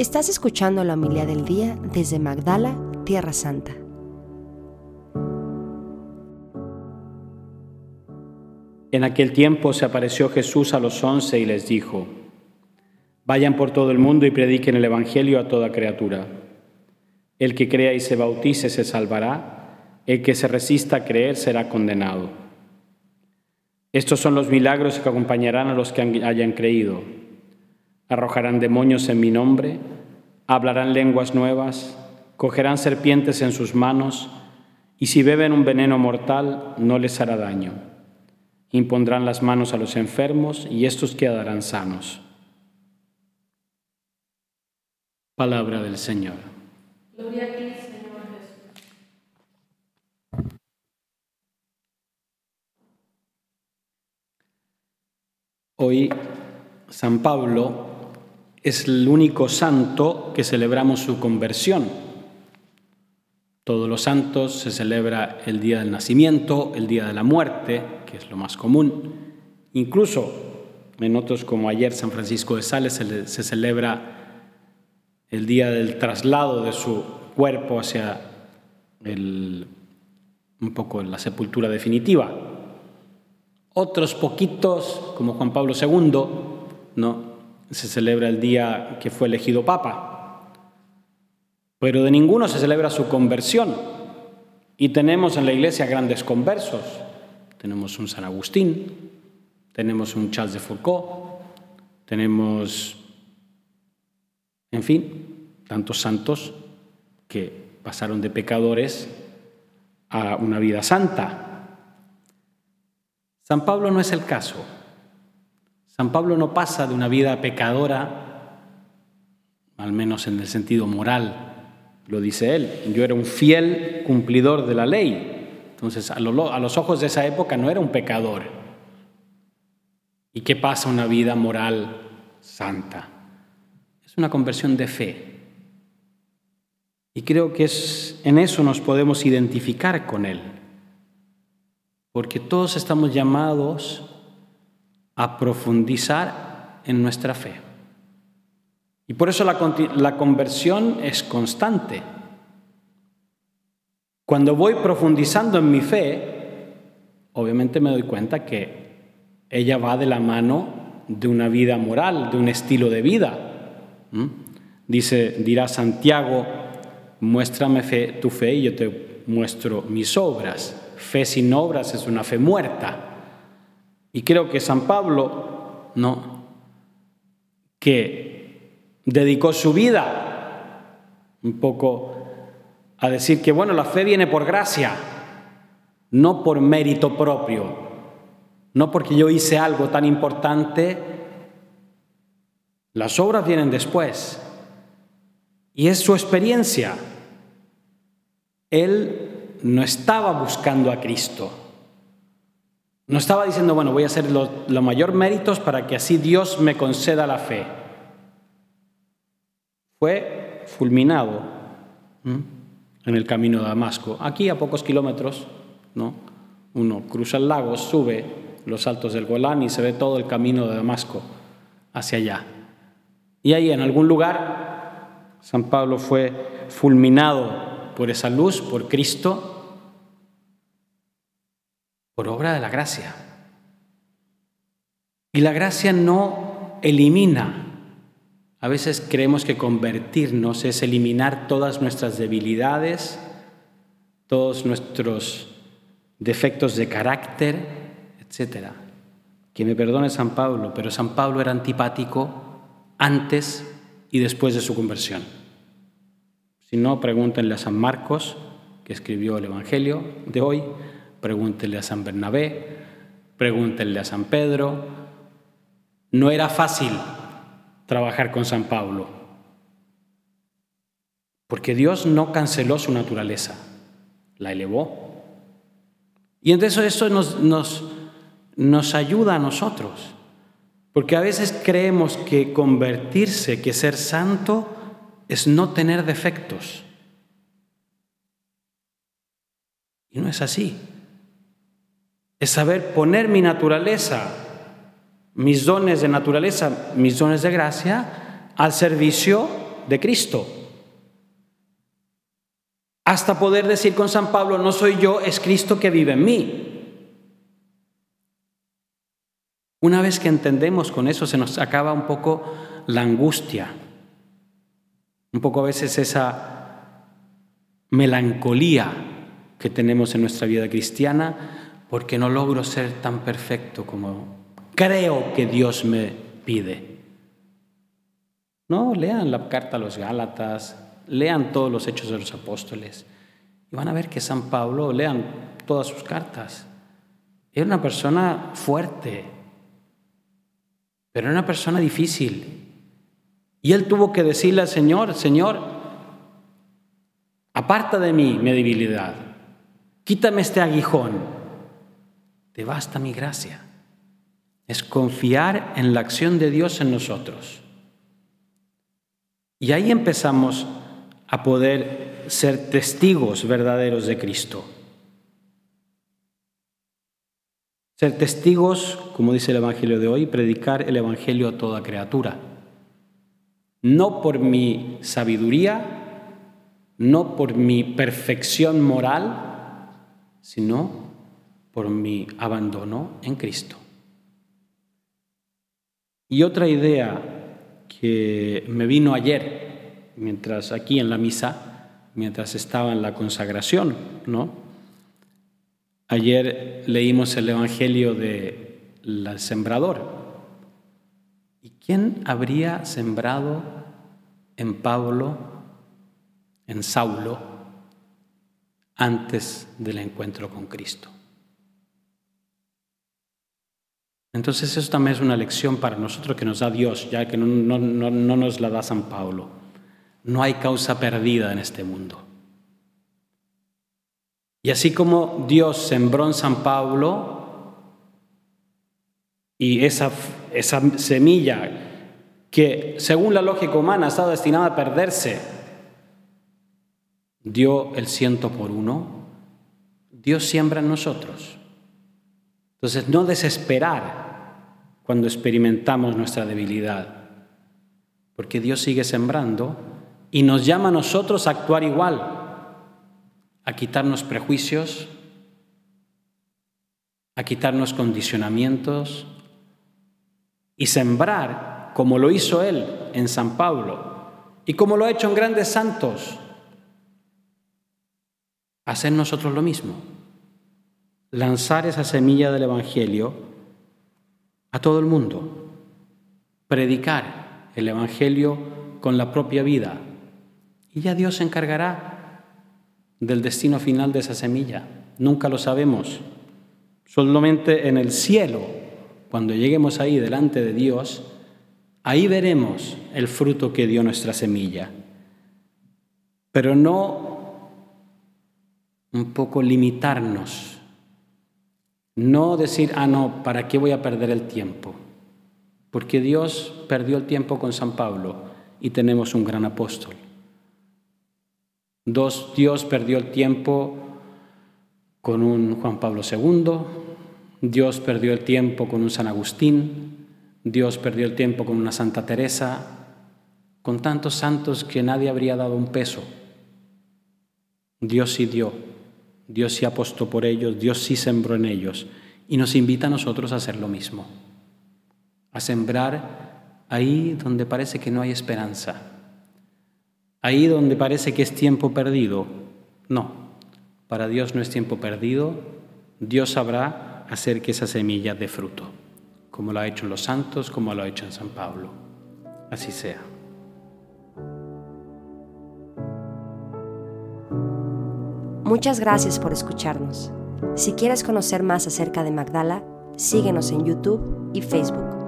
Estás escuchando la humildad del día desde Magdala, Tierra Santa. En aquel tiempo se apareció Jesús a los once y les dijo, Vayan por todo el mundo y prediquen el Evangelio a toda criatura. El que crea y se bautice se salvará, el que se resista a creer será condenado. Estos son los milagros que acompañarán a los que hayan creído. Arrojarán demonios en mi nombre, hablarán lenguas nuevas, cogerán serpientes en sus manos, y si beben un veneno mortal no les hará daño. Impondrán las manos a los enfermos y estos quedarán sanos. Palabra del Señor. Gloria a ti, Señor Jesús. Hoy San Pablo es el único santo que celebramos su conversión. Todos los santos se celebra el día del nacimiento, el día de la muerte, que es lo más común. Incluso en otros como ayer San Francisco de Sales se, celebra el día del traslado de su cuerpo hacia el, un poco la sepultura definitiva. Otros poquitos, como Juan Pablo II, ¿no? Se celebra el día que fue elegido papa. Pero de ninguno se celebra su conversión. Y tenemos en la iglesia grandes conversos. Tenemos un San Agustín, tenemos un Charles de Foucault, tenemos en fin, tantos santos que pasaron de pecadores a una vida santa. San Pablo no es el caso. San Pablo no pasa de una vida pecadora, al menos en el sentido moral, lo dice él. Yo era un fiel cumplidor de la ley. Entonces, a, los ojos de esa época no era un pecador. ¿Y qué pasa una vida moral santa? Es una conversión de fe. Y creo que es, en eso nos podemos identificar con Él. Porque todos estamos llamados a profundizar en nuestra fe. Y por eso la, la conversión es constante. Cuando voy profundizando en mi fe, obviamente me doy cuenta que ella va de la mano de una vida moral, de un estilo de vida. Dice, dirá Santiago, muéstrame fe, tu fe y yo te muestro mis obras. Fe sin obras es una fe muerta. Y creo que San Pablo, no, que dedicó su vida un poco a decir que, bueno, la fe viene por gracia, no por mérito propio, no porque yo hice algo tan importante las obras vienen después. Y es su experiencia. Él no estaba buscando a Cristo. No estaba diciendo, bueno, voy a hacer los lo mayor méritos para que así Dios me conceda la fe. Fue fulminado en el camino de Damasco. Aquí a pocos kilómetros, ¿no? Uno cruza el lago, sube los altos del Golán y se ve todo el camino de Damasco hacia allá. Y ahí en algún lugar San Pablo fue fulminado por esa luz, por Cristo, por obra de la gracia. Y la gracia no elimina. A veces creemos que convertirnos es eliminar todas nuestras debilidades, todos nuestros defectos de carácter, etc. Que me perdone San Pablo, pero San Pablo era antipático antes y después de su conversión. Si no, pregúntenle a San Marcos, que escribió el Evangelio de hoy, pregúntenle a San Bernabé, pregúntenle a San Pedro. No era fácil trabajar con San Pablo, porque Dios no canceló su naturaleza, la elevó. Y entonces eso nos, nos ayuda a nosotros porque a veces creemos que convertirse, que ser santo, es no tener defectos. Y no es así. Es saber poner mi naturaleza, mis dones de naturaleza, mis dones de gracia, al servicio de Cristo. Hasta poder decir con San Pablo, no soy yo, es Cristo que vive en mí. Una vez que entendemos con eso, se nos acaba un poco la angustia, un poco a veces esa melancolía que tenemos en nuestra vida cristiana, porque no logro ser tan perfecto como creo que Dios me pide. No, lean la carta a los Gálatas, lean todos los hechos de los apóstoles y van a ver que San Pablo, lean todas sus cartas, era una persona fuerte, pero era una persona difícil. Y él tuvo que decirle al Señor, Señor, aparta de mí mi debilidad, quítame este aguijón, basta mi gracia. Es confiar en la acción de Dios en nosotros. Y ahí empezamos a poder ser testigos verdaderos de Cristo. Ser testigos, como dice el Evangelio de hoy, predicar el Evangelio a toda criatura. No por mi sabiduría, no por mi perfección moral, sino por mi abandono en Cristo. Y otra idea que me vino ayer, mientras aquí en la misa, mientras estaba en la consagración, ¿no? Ayer leímos el Evangelio del sembrador. ¿Y quién habría sembrado en Pablo, en Saulo, antes del encuentro con Cristo? Entonces eso también es una lección para nosotros que nos da Dios, ya que no, no nos la da San Pablo. No hay causa perdida en este mundo. Y así como Dios sembró en San Pablo y esa, esa semilla que según la lógica humana estaba destinada a perderse, dio el ciento por uno, Dios siembra en nosotros. Entonces, no desesperar cuando experimentamos nuestra debilidad, porque Dios sigue sembrando y nos llama a nosotros a actuar igual a quitarnos prejuicios, a quitarnos condicionamientos y sembrar, como lo hizo él en San Pablo y como lo ha hecho en grandes santos, hacer nosotros lo mismo, lanzar esa semilla del Evangelio a todo el mundo, predicar el Evangelio con la propia vida y ya Dios se encargará del destino final de esa semilla. Nunca lo sabemos. Solamente en el cielo, cuando lleguemos ahí delante de Dios, ahí veremos el fruto que dio nuestra semilla. Pero no un poco limitarnos. No decir, ah, no, ¿para qué voy a perder el tiempo? Porque Dios perdió el tiempo con San Pablo y tenemos un gran apóstol. Dos, Dios perdió el tiempo con un Juan Pablo II, Dios perdió el tiempo con un San Agustín, Dios perdió el tiempo con una Santa Teresa, con tantos santos que nadie habría dado un peso. Dios sí dio, Dios sí apostó por ellos, Dios sí sembró en ellos y nos invita a nosotros a hacer lo mismo, a sembrar ahí donde parece que no hay esperanza Ahí donde parece que es tiempo perdido, no, para Dios no es tiempo perdido, Dios sabrá hacer que esa semilla dé fruto, como lo ha hecho en los santos, como lo ha hecho en San Pablo. Así sea. Muchas gracias por escucharnos. Si quieres conocer más acerca de Magdala, síguenos en YouTube y Facebook.